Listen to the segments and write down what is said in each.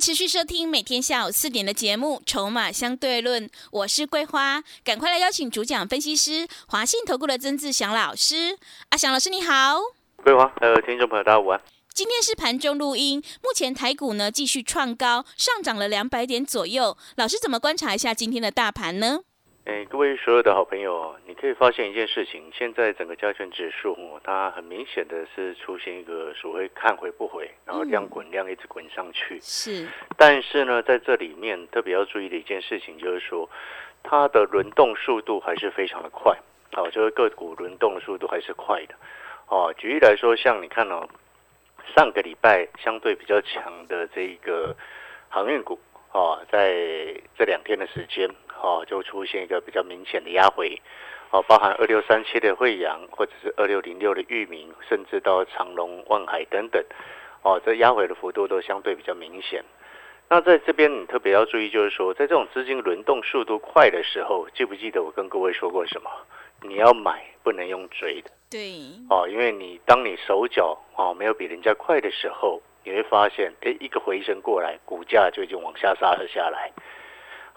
持续收听每天下午四点的节目《筹码相对论》，我是桂花，赶快来邀请主讲分析师华信投顾的曾志祥老师。阿祥老师你好，桂花，还有听众朋友大家午安。今天是盘中录音，目前台股呢继续创高，上涨了两百点左右。老师怎么观察一下今天的大盘呢？哎，各位所有的好朋友，你可以发现一件事情，现在整个加权指数，它很明显的是出现一个所谓看回不回，然后量滚量一直滚上去。是，但是呢，在这里面特别要注意的一件事情，就是说它的轮动速度还是非常的快。好，就是个股轮动的速度还是快的。哦，举例来说，像你看哦，上个礼拜相对比较强的这个航运股，哦，在这两天的时间。哦，就出现一个比较明显的压回，哦，包含二六三七的惠阳，或者是二六零六的域名，甚至到长隆、万海等等，哦，这压回的幅度都相对比较明显。那在这边你特别要注意，就是说，在这种资金轮动速度快的时候，记不记得我跟各位说过什么？你要买不能用追的，对，哦，因为你当你手脚哦没有比人家快的时候，你会发现，哎，一个回升过来，股价就已经往下杀了下来。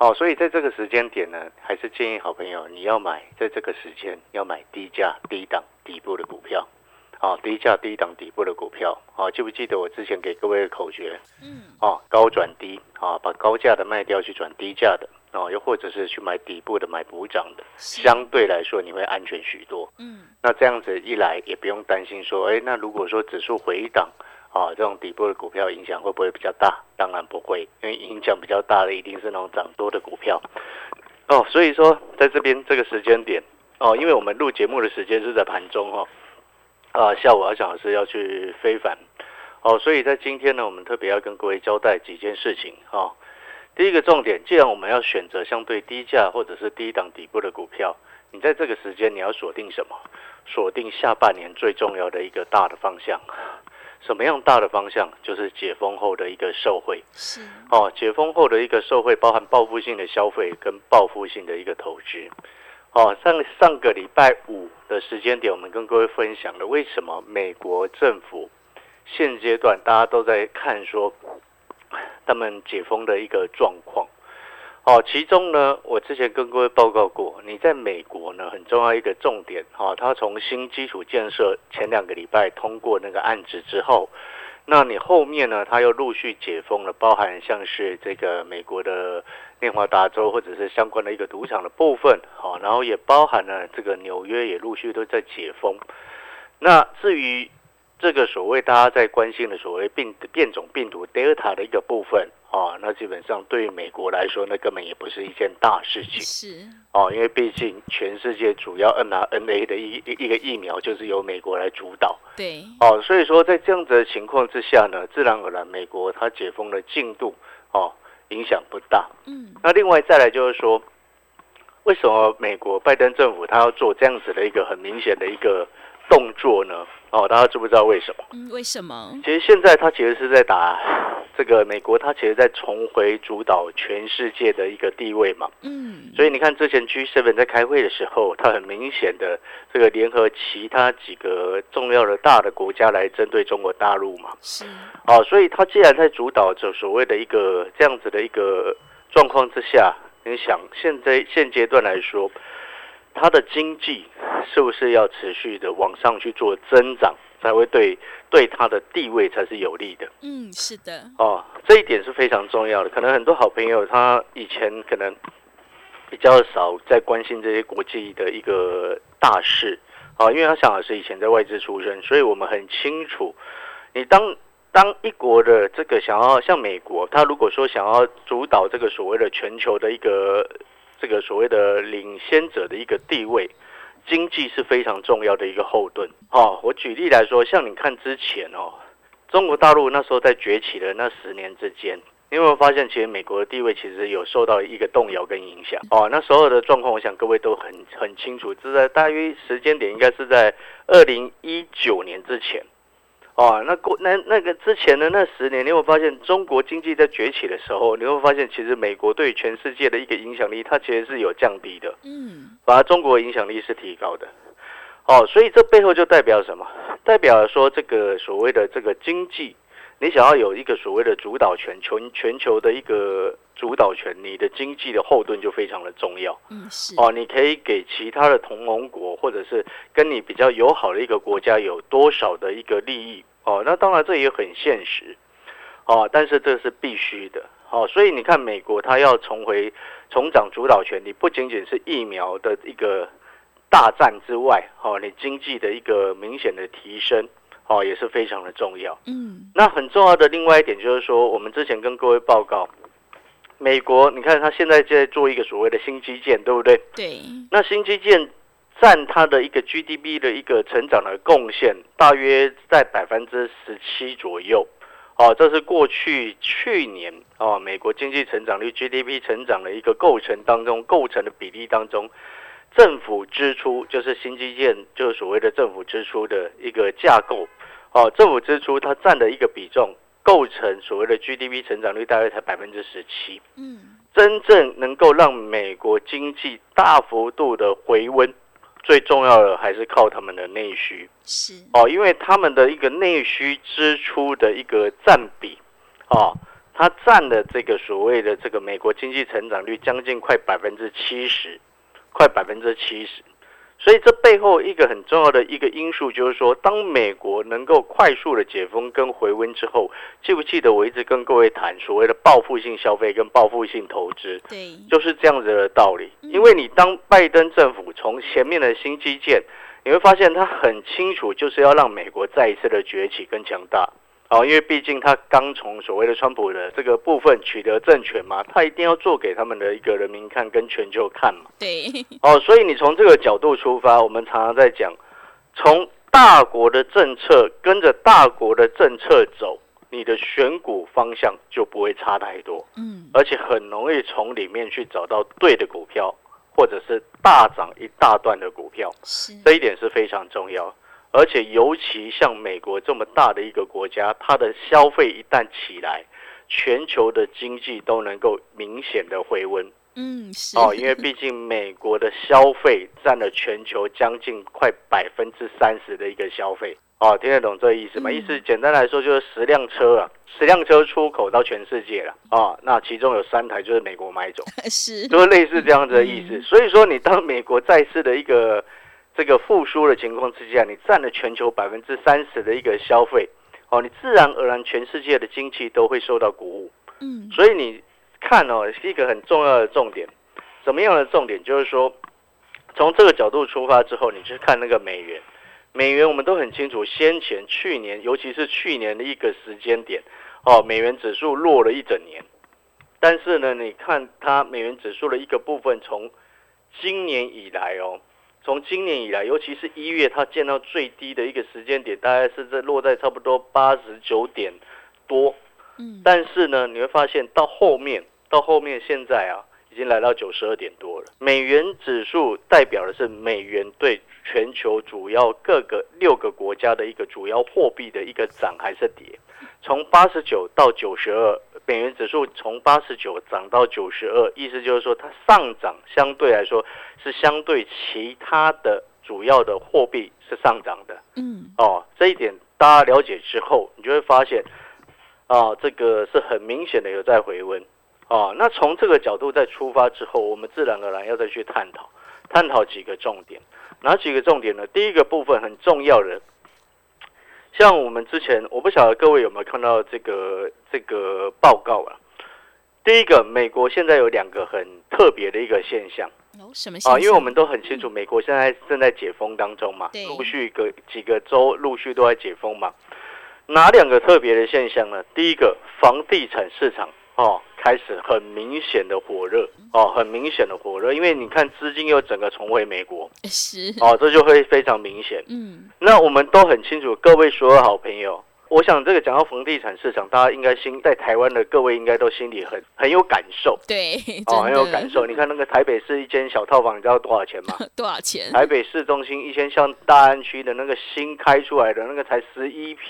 哦，所以在这个时间点呢，还是建议好朋友你要买，在这个时间要买低价低档底部的股票。哦，低价低档底部的股票。哦，记不记得我之前给各位的口诀？嗯。哦，高转低。啊，把高价的卖掉去转低价的。哦，又或者是去买底部的买补涨的，相对来说你会安全许多。嗯。那这样子一来，也不用担心说，哎，那如果说指数回档。啊，这种底部的股票影响会不会比较大？当然不会，因为影响比较大的一定是那种涨多的股票。哦，所以说在这边这个时间点，哦，因为我们录节目的时间是在盘中哦，啊，下午阿小老师要去非凡，哦，所以在今天呢，我们特别要跟各位交代几件事情哦。第一个重点，既然我们要选择相对低价或者是低档底部的股票，你在这个时间你要锁定什么？锁定下半年最重要的一个大的方向。什么样大的方向？就是解封后的一个受惠，是哦，解封后的一个受惠，包含报复性的消费跟报复性的一个投资。哦，上上个礼拜五的时间点，我们跟各位分享了为什么美国政府现阶段大家都在看说他们解封的一个状况。哦，其中呢，我之前跟各位报告过，你在美国呢很重要一个重点，哈，它从新基础建设前两个礼拜通过那个案子之后，那你后面呢，它又陆续解封了，包含像是这个美国的内华达州或者是相关的一个赌场的部分，好，然后也包含了这个纽约也陆续都在解封。那至于这个所谓大家在关心的所谓病变种病毒 Delta 的一个部分。啊，那基本上对于美国来说，那根本也不是一件大事情。是哦，因为毕竟全世界主要 mRNA 的一一个疫苗就是由美国来主导。对。哦，所以说在这样子的情况之下呢，自然而然美国它解封的进度哦影响不大。嗯。那另外再来就是说，为什么美国拜登政府他要做这样子的一个很明显的一个动作呢？哦，大家知不知道为什么？嗯，为什么？其实现在他其实是在打。这个美国，他其实在重回主导全世界的一个地位嘛。嗯。所以你看，之前 G Seven 在开会的时候，他很明显的这个联合其他几个重要的大的国家来针对中国大陆嘛。是。哦，所以他既然在主导着所谓的一个这样子的一个状况之下，你想现在现阶段来说，它的经济是不是要持续的往上去做增长？才会对对他的地位才是有利的。嗯，是的。哦，这一点是非常重要的。可能很多好朋友他以前可能比较少在关心这些国际的一个大事啊，因为他想的是以前在外资出身，所以我们很清楚，你当当一国的这个想要像美国，他如果说想要主导这个所谓的全球的一个这个所谓的领先者的一个地位。经济是非常重要的一个后盾哦。我举例来说，像你看之前哦，中国大陆那时候在崛起的那十年之间你有没有发现，其实美国的地位其实有受到一个动摇跟影响哦？那所有的状况，我想各位都很很清楚，这在大约时间点应该是在二零一九年之前哦。那过那那个之前的那十年，你会发现中国经济在崛起的时候，你会发现其实美国对全世界的一个影响力，它其实是有降低的，嗯，反而中国影响力是提高的。哦，所以这背后就代表什么？代表说这个所谓的这个经济，你想要有一个所谓的主导权，全全球的一个主导权，你的经济的后盾就非常的重要。嗯，是，哦，你可以给其他的同盟国或者是跟你比较友好的一个国家有多少的一个利益？哦，那当然这也很现实。哦，但是这是必须的。哦，所以你看美国它要重回重掌主导权，你不仅仅是疫苗的一个。大战之外，哦，你经济的一个明显的提升，哦，也是非常的重要。嗯，那很重要的另外一点就是说，我们之前跟各位报告，美国，你看它现在在做一个所谓的新基建，对不对？对。那新基建占它的一个 GDP 的一个成长的贡献，大约在百分之十七左右。哦，这是过去去年哦，美国经济成长率 GDP 成长的一个构成当中构成的比例当中。政府支出就是新基建，就是所谓的政府支出的一个架构。哦，政府支出它占的一个比重，构成所谓的 GDP 成长率大约才百分之十七。嗯，真正能够让美国经济大幅度的回温，最重要的还是靠他们的内需。是哦，因为他们的一个内需支出的一个占比，哦，它占的这个所谓的这个美国经济成长率将近快百分之七十。快百分之七十，所以这背后一个很重要的一个因素就是说，当美国能够快速的解封跟回温之后，记不记得我一直跟各位谈所谓的报复性消费跟报复性投资？对，就是这样子的道理。因为你当拜登政府从前面的新基建，你会发现他很清楚，就是要让美国再一次的崛起跟强大。哦，因为毕竟他刚从所谓的川普的这个部分取得政权嘛，他一定要做给他们的一个人民看，跟全球看嘛。对。哦，所以你从这个角度出发，我们常常在讲，从大国的政策跟着大国的政策走，你的选股方向就不会差太多。嗯。而且很容易从里面去找到对的股票，或者是大涨一大段的股票。是。这一点是非常重要。而且，尤其像美国这么大的一个国家，它的消费一旦起来，全球的经济都能够明显的回温。嗯，是哦，因为毕竟美国的消费占了全球将近快百分之三十的一个消费。哦，听得懂这意思吗？意思简单来说就是十辆车啊，十辆车出口到全世界了啊，那其中有三台就是美国买走，是，就是类似这样子的意思。所以说，你当美国再次的一个。这个复苏的情况之下，你占了全球百分之三十的一个消费，哦，你自然而然全世界的经济都会受到鼓舞。嗯，所以你看哦，是一个很重要的重点。什么样的重点？就是说，从这个角度出发之后，你去看那个美元，美元我们都很清楚，先前去年，尤其是去年的一个时间点，哦，美元指数落了一整年。但是呢，你看它美元指数的一个部分，从今年以来哦。从今年以来，尤其是一月，它见到最低的一个时间点，大概是在落在差不多八十九点多。嗯，但是呢，你会发现到后面，到后面现在啊，已经来到九十二点多了。美元指数代表的是美元对全球主要各个六个国家的一个主要货币的一个涨还是跌。从八十九到九十二，美元指数从八十九涨到九十二，意思就是说它上涨相对来说是相对其他的主要的货币是上涨的。嗯，哦，这一点大家了解之后，你就会发现，啊，这个是很明显的有在回温。哦，那从这个角度再出发之后，我们自然而然要再去探讨，探讨几个重点。哪几个重点呢？第一个部分很重要的。像我们之前，我不晓得各位有没有看到这个这个报告啊？第一个，美国现在有两个很特别的一个现象哦，什么啊？因为我们都很清楚，美国现在正在解封当中嘛，对，陆续个几个州陆续都在解封嘛。哪两个特别的现象呢？第一个，房地产市场哦。开始很明显的火热哦，很明显的火热，因为你看资金又整个重回美国，是哦，这就会非常明显。嗯，那我们都很清楚，各位所有好朋友，我想这个讲到房地产市场，大家应该心在台湾的各位应该都心里很很有感受对，哦，很有感受。你看那个台北市一间小套房，你知道多少钱吗？多少钱？台北市中心一间像大安区的那个新开出来的那个才十一平，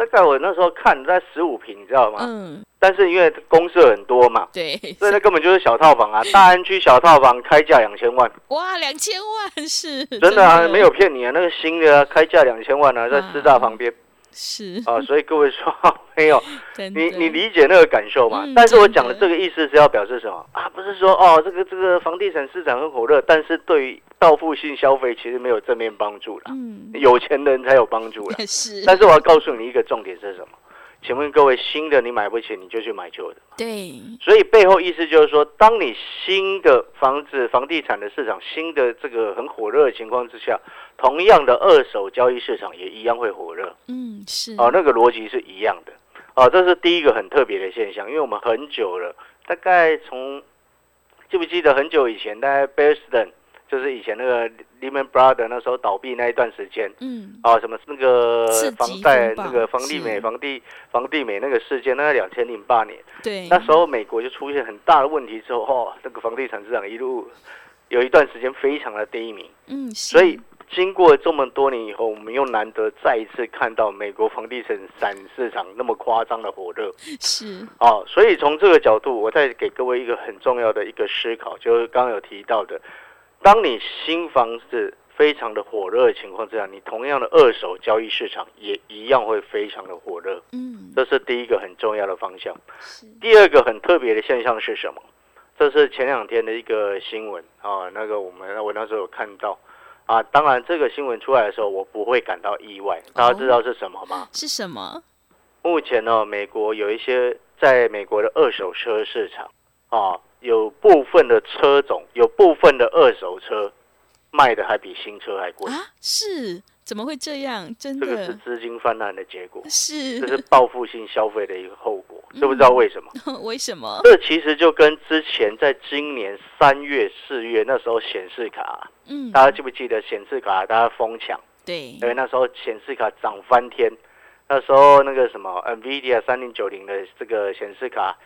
大概我那时候看在十五平，你知道吗？嗯，但是因为公社很多嘛，对，所以那根本就是小套房啊。大安区小套房开价两千万，哇，两千万是真的啊，没有骗你啊，那个新的啊，开价两千万啊，在师大旁边是啊，所以各位说 没有，你你理解那个感受嘛？嗯但是我讲的这个意思是要表示什么啊？不是说哦，这个这个房地产市场很火热，但是对于报复性消费其实没有正面帮助了，嗯有钱人才有帮助了。是，但是我要告诉你一个重点是什么？请问各位，新的你买不起，你就去买旧的。对，所以背后意思就是说，当你新的房子、房地产的市场新的这个很火热的情况之下，同样的二手交易市场也一样会火热。嗯是哦，那个逻辑是一样的。哦，这是第一个很特别的现象，因为我们很久了，大概从记不记得很久以前，大概 Bear Stearns 就是以前那个 Lehman Brothers 那时候倒闭那一段时间。嗯。啊，什么那个房贷那个房地美、房地房地美那个事件，那在两千零八年，对，那时候美国就出现很大的问题之后，哦，那个房地产市场一路有一段时间非常的低迷，嗯所以经过这么多年以后，我们又难得再一次看到美国房地产市场那么夸张的火热是。啊，所以从这个角度，我再给各位一个很重要的一个思考，就是刚刚有提到的，当你新房子非常的火热的情况之下，你同样的二手交易市场也一样会非常的火热，嗯这是第一个很重要的方向。第二个很特别的现象是什么？这是前两天的一个新闻啊，那个我们我那时候有看到啊。当然，这个新闻出来的时候，我不会感到意外。大家知道是什么吗？是什么？目前呢，美国有一些在美国的二手车市场啊，有部分的车种，有部分的二手车卖的还比新车还贵。啊，是怎么会这样？真的这个是的资金泛滥的结果，是这是报复性消费的一个后果。知不知道为什么？为什么？这其实就跟之前在今年三月、四月那时候显示卡，嗯，大家记不记得显示卡大家疯抢？对因为那时候显示卡涨翻天，那时候那个什么 NVIDIA 三零九零的这个显示卡，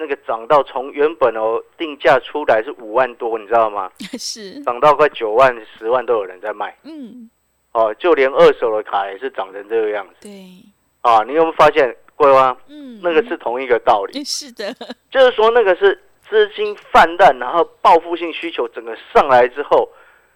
那个涨到从原本哦定价出来是五万多，你知道吗？是。涨到快九万、十万都有人在卖。嗯。哦，就连二手的卡也是涨成这个样子。对。啊！你有没有发现，桂花？嗯。那个是同一个道理？是的。就是说那个是资金泛滥，然后报复性需求整个上来之后，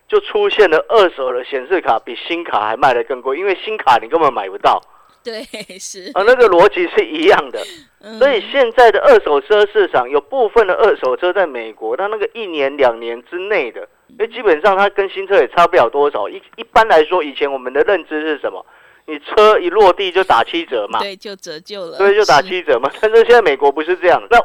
就出现了二手的显示卡比新卡还卖的更贵，因为新卡你根本买不到对是啊，那个逻辑是一样的。嗯所以现在的二手车市场有部分的二手车在美国，它那个一年两年之内的，因为基本上它跟新车也差不了多少。一一般来说，以前我们的认知是什么？你车一落地就打七折嘛，对就折旧了，对，就打七折嘛。但是现在美国不是这样，那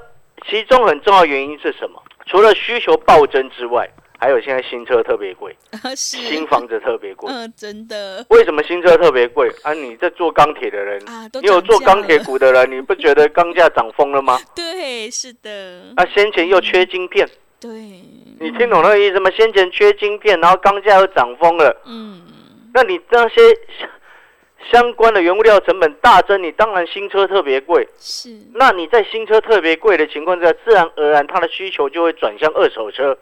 其中很重要原因是什么？除了需求暴增之外，还有现在新车特别贵，啊新房子特别贵。嗯真的为什么新车特别贵啊？你在做钢铁的人，啊你有做钢铁股的人，你不觉得钢价涨疯了吗？对是的啊、先前又缺晶片，对你听懂那个意思吗？先前缺晶片，然后钢价又涨疯了，嗯那你那些相相关的原物料成本大增，你当然新车特别贵。是那你在新车特别贵的情况下，自然而然它的需求就会转向二手车。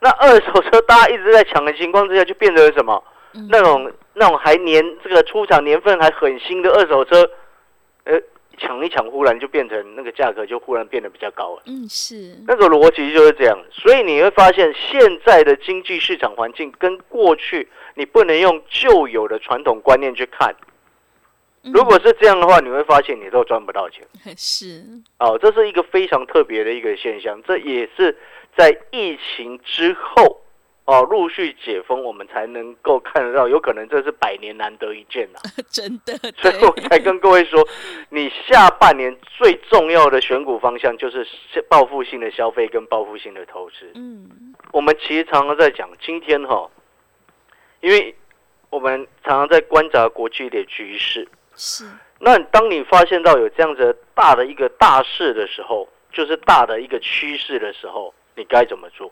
那二手车大家一直在抢的情况之下，就变成了什么？嗯那种那种还年这个出厂年份还很新的二手车，呃，抢一抢，忽然就变成那个价格就忽然变得比较高了。嗯是那个逻辑就是这样，所以你会发现现在的经济市场环境跟过去你不能用旧有的传统观念去看。嗯如果是这样的话，你会发现你都赚不到钱。是哦，这是一个非常特别的一个现象，这也是在疫情之后哦陆续解封，我们才能够看得到，有可能这是百年难得一见呐、真的所以我才跟各位说，你下半年最重要的选股方向就是报复性的消费跟报复性的投资。嗯我们其实常常在讲，今天哈，因为我们常常在观察国际的局势。是那当你发现到有这样子大的一个大势的时候，就是大的一个趋势的时候，你该怎么做？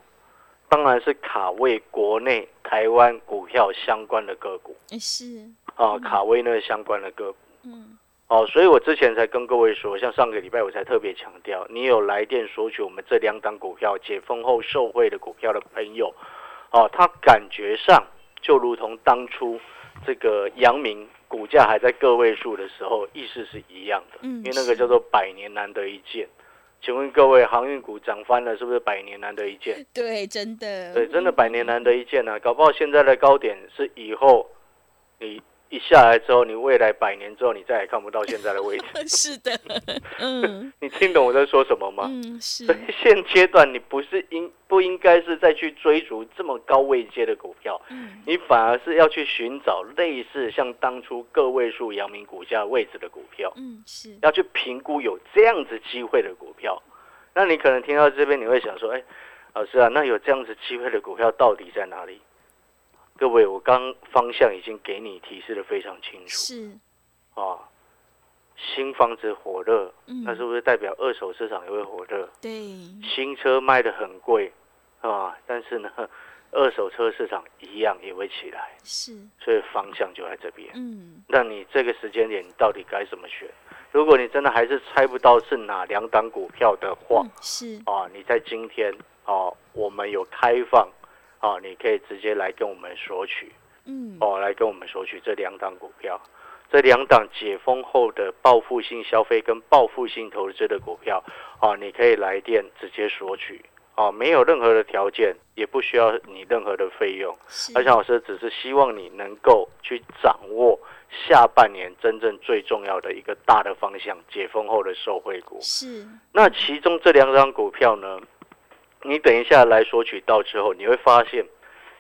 当然是卡位国内台湾股票相关的个股诶是啊，卡位那个相关的个股。嗯哦，所以我之前才跟各位说，像上个礼拜我才特别强调，你有来电索取我们这两档股票解封后受惠的股票的朋友，哦，他感觉上就如同当初这个阳明股价还在个位数的时候，意思是一样的，嗯因为那个叫做百年难得一见。请问各位，航运股涨翻了，是不是百年难得一见？对，真的，对，真的百年难得一见啊！搞不好现在的高点是以后你一下来之后，你未来百年之后，你再也看不到现在的位置。是的，嗯你听懂我在说什么吗？嗯是所，以现阶段你不是应不应该是再去追逐这么高位阶的股票，嗯你反而是要去寻找类似像当初个位数阳明股价位置的股票，嗯是，要去评估有这样子机会的股票。那你可能听到这边，你会想说，哎，老师啊，那有这样子机会的股票到底在哪里？各位，我刚方向已经给你提示的非常清楚是，啊。新房子火热，嗯那是不是代表二手市场也会火热？对，新车卖的很贵啊，但是呢，二手车市场一样也会起来，是，所以方向就在这边。嗯那你这个时间点，你到底该怎么选？如果你真的还是猜不到是哪两档股票的话嗯，是，啊，你在今天啊，我们有开放啊，你可以直接来跟我们索取嗯哦，来跟我们索取这两档股票。这两档解封后的报复性消费跟报复性投资的股票哦，你可以来电直接索取哦，没有任何的条件，也不需要你任何的费用。是，而且老师只是希望你能够去掌握下半年真正最重要的一个大的方向，解封后的受惠股。是，那其中这两张股票呢，你等一下来索取到之后，你会发现，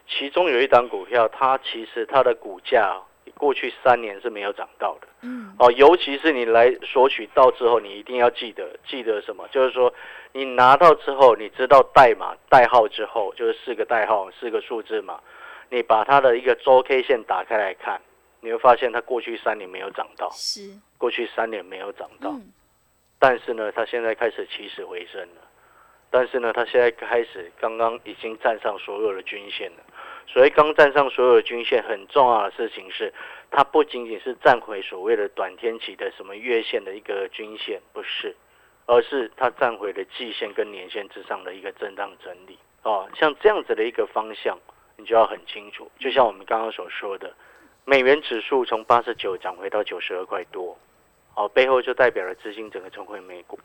其中有一档股票，它其实它的股价过去三年是没有涨到的。嗯哦，尤其是你来索取到之后，你一定要记得，记得什么？就是说，你拿到之后，你知道代码、代号之后，就是四个代号、四个数字嘛。你把它的一个周 K 线打开来看，你会发现它过去三年没有涨到，是，过去三年没有涨到。嗯但是呢，它现在开始起死回生了。但是呢，它现在开始刚刚已经站上所有的均线了。所以刚站上所有的均线，很重要的事情是，它不仅仅是站回所谓的短天期的什么月线的一个均线，不是，而是它站回了季线跟年线之上的一个震荡整理。哦，像这样子的一个方向，你就要很清楚。就像我们刚刚所说的，美元指数从八十九涨回到九十二块多，哦，背后就代表了资金整个重回美股。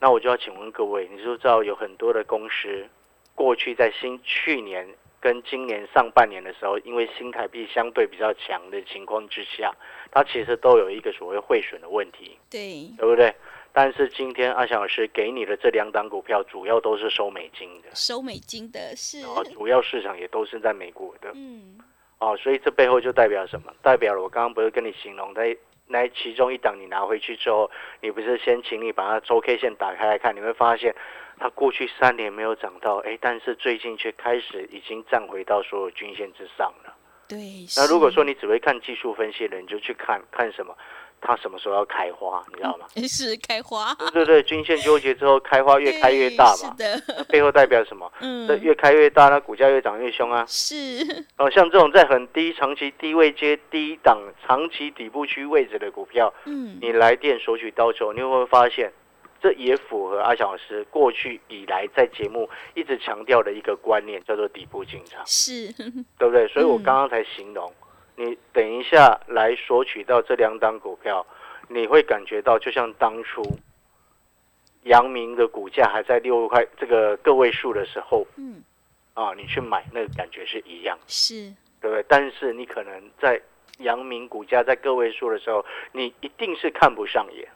那我就要请问各位，你知不知道有很多的公司过去在新去年跟今年上半年的时候，因为新台币相对比较强的情况之下，它其实都有一个所谓汇损的问题，对，对不对？但是今天阿翔老师给你的这两档股票，主要都是收美金的，收美金的是，然后主要市场也都是在美国的。嗯哦，所以这背后就代表什么？代表了我刚刚不是跟你形容，在那其中一档你拿回去之后，你不是先请你把它周 K 线打开来看，你会发现它过去三年没有涨到，哎，但是最近却开始已经站回到所有均线之上了。对，那如果说你只会看技术分析的，你就去看看什么，它什么时候要开花，你知道吗？是开花，对对对，均线纠结之后开花越开越大嘛，是的，那背后代表什么？嗯这，越开越大，那股价越涨越凶啊。是，哦，像这种在很低、长期低位接低档、长期底部区位置的股票，嗯你来电索取到手，你会不会发现，这也符合阿小老师过去以来在节目一直强调的一个观念，叫做底部进场，是，对不对？所以我嗯刚刚才形容，你等一下来索取到这两档股票，你会感觉到就像当初阳明的股价还在六块这个个位数的时候嗯啊，你去买那个感觉是一样。是，对不对？但是你可能在阳明股价在个位数的时候，你一定是看不上眼，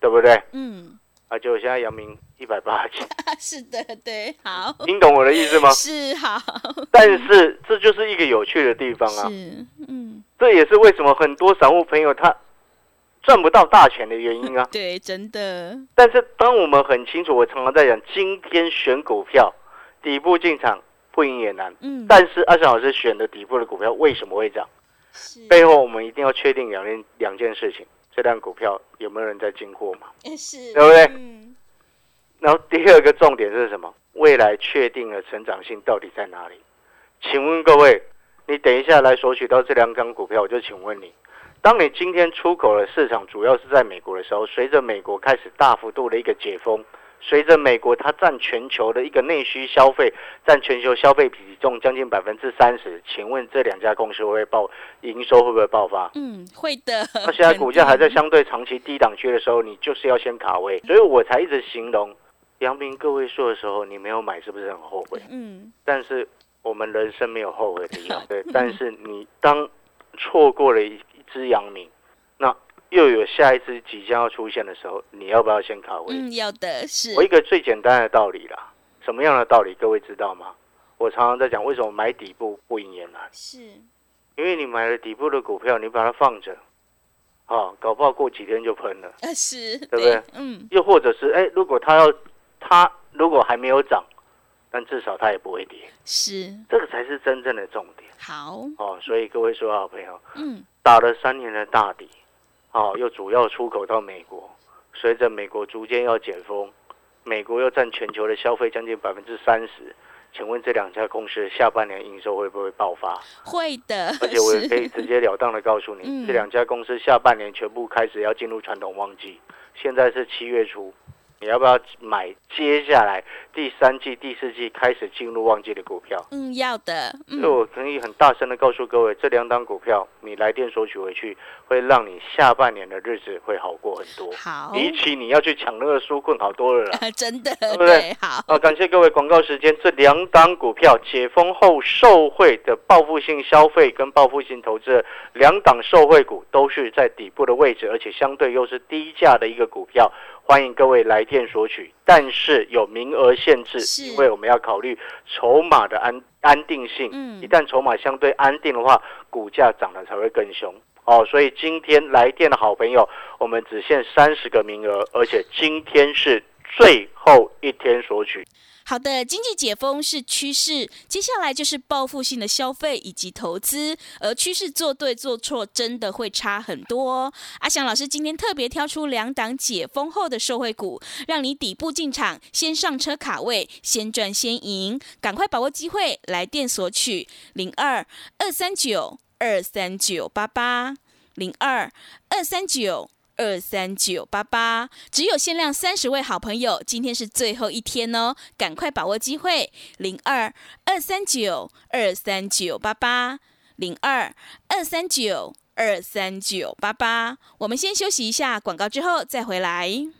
对不对？嗯，啊，就现在阳明一百八十几，是的，对，好，听懂我的意思吗？是好，但是这就是一个有趣的地方啊，是，嗯，这也是为什么很多散户朋友他赚不到大钱的原因啊。对，真的，但是当我们很清楚，我常常在讲，今天选股票底部进场不赢也难。嗯，但是阿翔老师选的底部的股票为什么会涨？是，背后我们一定要确定两件两件事情：这辆股票有没有人在进货嘛？是，对不对嗯，然后第二个重点是什么？未来确定的成长性到底在哪里？请问各位，你等一下来索取到这两张股票，我就请问你，当你今天出口的市场主要是在美国的时候，随着美国开始大幅度的一个解封，随着美国它占全球的一个内需消费占全球消费比重将近百分之三十，请问这两家公司会不会爆营收会不会爆发？嗯，会的。那现在股价还在相对长期低档区的时候，你就是要先卡位，所以我才一直形容阳明个位数的时候，你没有买是不是很后悔？嗯，但是我们人生没有后悔的地方，对。但是你当错过了一一只阳明，那又有下一只即将要出现的时候，你要不要先卡位？嗯，要的是我一个最简单的道理啦，什么样的道理？各位知道吗？我常常在讲，为什么买底部不赢也难？是，因为你买了底部的股票，你把它放着，啊，搞不好过几天就喷了。啊是，对不对？嗯，又或者是，哎，如果它要它如果还没有涨，但至少它也不会跌，是，这个才是真正的重点好，哦。所以各位说好朋友，嗯，打了三年的大底，哦，又主要出口到美国，随着美国逐渐要解封，美国又占全球的消费将近百分之三十。请问这两家公司下半年营收会不会爆发？会的，而且我也可以直截了当的告诉你，嗯这两家公司下半年全部开始要进入传统旺季。现在是七月初，你要不要买接下来第三季、第四季开始进入旺季的股票？嗯，要的，所以嗯，我可以很大声的告诉各位，这两档股票你来电索取回去，会让你下半年的日子会好过很多，好，比起你要去抢那个书困好多了啦。真的，对不对对，好，啊，感谢各位广告时间。这两档股票解封后受惠的报复性消费跟报复性投资两档受惠股，都是在底部的位置，而且相对又是低价的一个股票。欢迎各位来电索取，但是有名额限制，因为我们要考虑筹码的安安定性。嗯一旦筹码相对安定的话，股价涨得才会更凶。哦，所以今天来电的好朋友，我们只限三十个名额，而且今天是最后一天索取。好的，经济解封是趋势，接下来就是报复性的消费以及投资，而趋势做对做错真的会差很多。阿翔老师今天特别挑出两档解封后的受惠股，让你底部进场，先上车卡位，先赚先赢，赶快把握机会，来电索取零二二三九二三九八八零二二三九。二三九八八，只有限量三十位好朋友，今天是最后一天哦，赶快把握机会！零二二三九二三九八八，零二二三九二三九八八。我们先休息一下，广告之后再回来。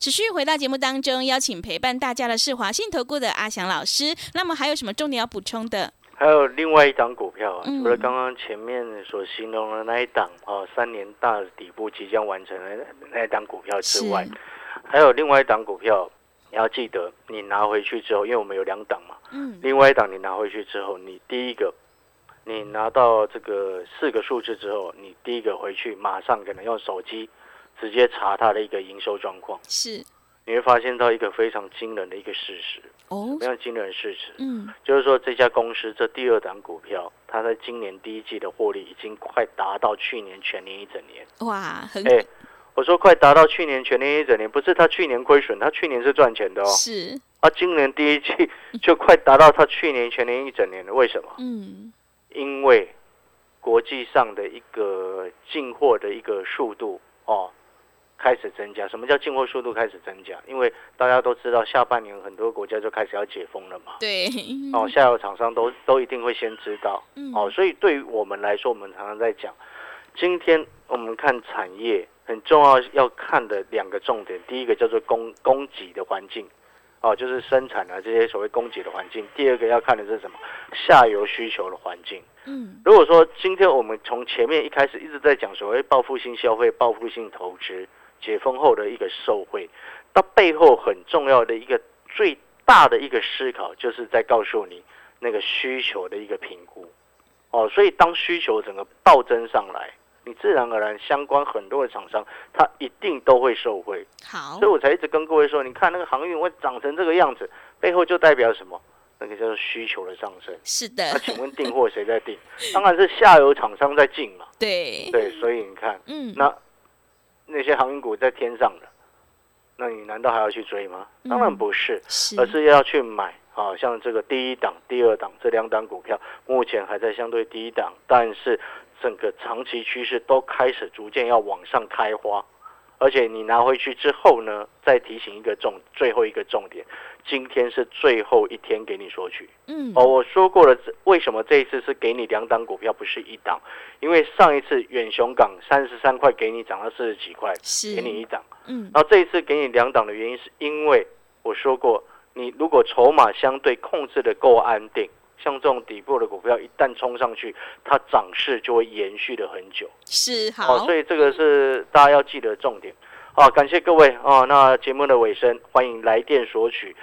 持续回到节目当中，邀请陪伴大家的是华信投顾的阿翔老师。那么还有什么重点要补充的？还有另外一档股票啊，嗯除了刚刚前面所形容的那一档哦，三年大底部即将完成的那一档股票之外，还有另外一档股票，你要记得，你拿回去之后，因为我们有两档嘛，嗯，另外一档你拿回去之后，你第一个，你拿到这个四个数字之后，你第一个回去马上可能用手机直接查它的一个营收状况，是。你会发现到一个非常惊人的一个事实，哦。非，常惊人的事实，嗯，就是说这家公司这第二档股票，它在今年第一季的获利已经快达到去年全年一整年。哇，很、哎、我说快达到去年全年一整年，不是它去年亏损，它去年是赚钱的哦。是，啊，今年第一季就快达到它去年全年一整年了，为什么？嗯，因为国际上的一个进货的一个速度哦开始增加。什么叫进货速度开始增加？因为大家都知道，下半年很多国家就开始要解封了嘛。对，哦，下游厂商都都一定会先知道。嗯，哦，所以对于我们来说，我们常常在讲，今天我们看产业很重要要看的两个重点，第一个叫做供供给的环境，哦，就是生产啊这些所谓供给的环境；第二个要看的是什么？下游需求的环境。嗯，如果说今天我们从前面一开始一直在讲所谓报复性消费、报复性投资、解封后的一个受惠，到背后很重要的一个最大的一个思考，就是在告诉你那个需求的一个评估。哦，所以当需求整个暴增上来，你自然而然相关很多的厂商，它一定都会受惠。好所以，我才一直跟各位说，你看那个航运会长成这个样子，背后就代表什么？那个叫做需求的上升。是的那的，请问订货谁在订？当然是下游厂商在进嘛。对，对，所以你看，嗯，那那些航运股在天上的，那你难道还要去追吗？嗯当然不是，是而是要去买啊，像这个第一档、第二档这两档股票，目前还在相对低档，但是整个长期趋势都开始逐渐要往上开花。而且你拿回去之后呢，再提醒一个重，最后一个重点，今天是最后一天给你索取。嗯，哦，我说过了，这为什么这一次是给你两档股票，不是一档？因为上一次远雄港三十三块给你涨到四十几块，是给你一档。嗯，然后这一次给你两档的原因，是因为我说过，你如果筹码相对控制的够安定，像这种底部的股票，一旦冲上去，它涨势就会延续的很久。是哦，好所，以这个是大家要记得重点。好，感谢各位哦。那节目的尾声，欢迎来电索取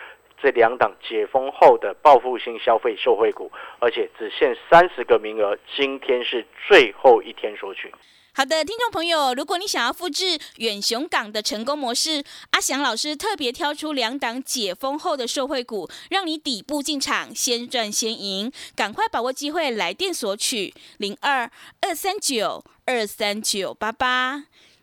这两档解封后的报复性消费受惠股，而且只限三十个名额，今天是最后一天索取。好的，听众朋友，如果你想要复制远雄港的成功模式，阿翔老师特别挑出两档解封后的受惠股，让你底部进场，先赚先赢，赶快把握机会，来电索取零二二三九二三九八八。